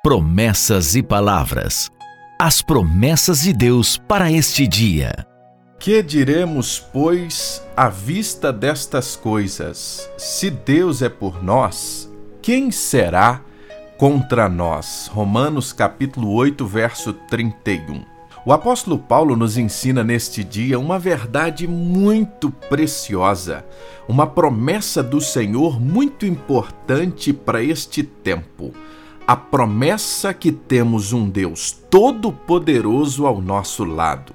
Promessas e palavras. As promessas de Deus para este dia. Que diremos, pois, à vista destas coisas? Se Deus é por nós, quem será contra nós? Romanos capítulo 8, verso 31. O apóstolo Paulo nos ensina neste dia uma verdade muito preciosa, uma promessa do Senhor muito importante para este tempo a promessa que temos um Deus todo-poderoso ao nosso lado.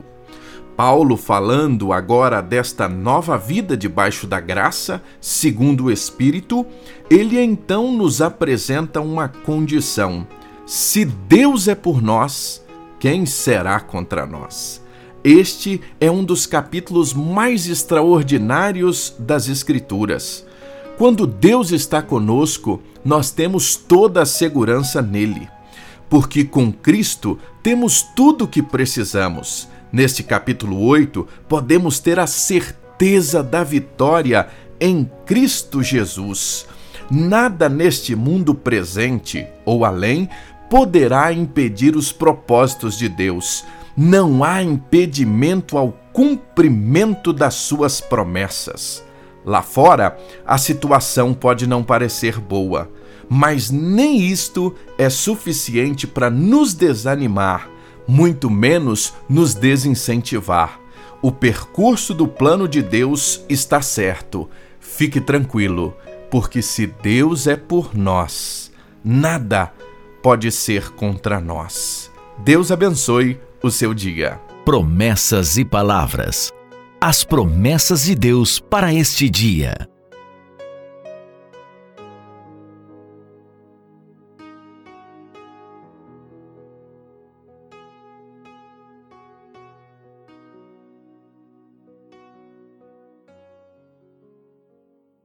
Paulo, falando agora desta nova vida debaixo da graça, segundo o Espírito, ele então nos apresenta uma condição: se Deus é por nós, quem será contra nós? Este é um dos capítulos mais extraordinários das Escrituras. Quando Deus está conosco, nós temos toda a segurança nele, porque com Cristo temos tudo o que precisamos. Neste capítulo 8, podemos ter a certeza da vitória em Cristo Jesus. Nada neste mundo presente ou além poderá impedir os propósitos de Deus. Não há impedimento ao cumprimento das suas promessas. Lá fora, a situação pode não parecer boa, mas nem isto é suficiente para nos desanimar, muito menos nos desincentivar. O percurso do plano de Deus está certo. Fique tranquilo, porque se Deus é por nós, nada pode ser contra nós. Deus abençoe o seu dia. Promessas e palavras as promessas de Deus para este dia.